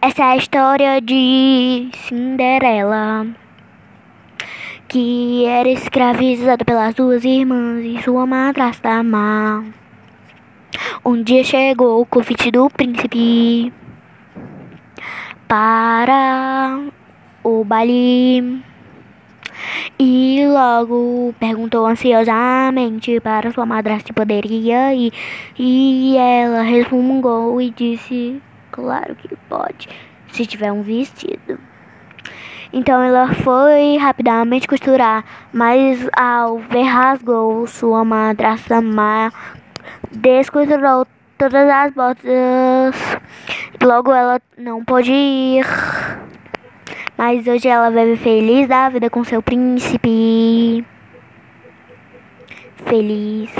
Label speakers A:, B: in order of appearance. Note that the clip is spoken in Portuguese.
A: Essa é a história de Cinderela, que era escravizada pelas duas irmãs e sua madrasta má. Um dia chegou o convite do príncipe para o baile. E logo perguntou ansiosamente para sua madrasta se poderia ir. E ela resmungou e disse: Claro que pode, se tiver um vestido. Então ela foi rapidamente costurar, mas ao ver rasgou sua madrasta má, descosturou todas as botas. Logo ela não pôde ir. Mas hoje ela vive feliz da vida com seu príncipe. Feliz.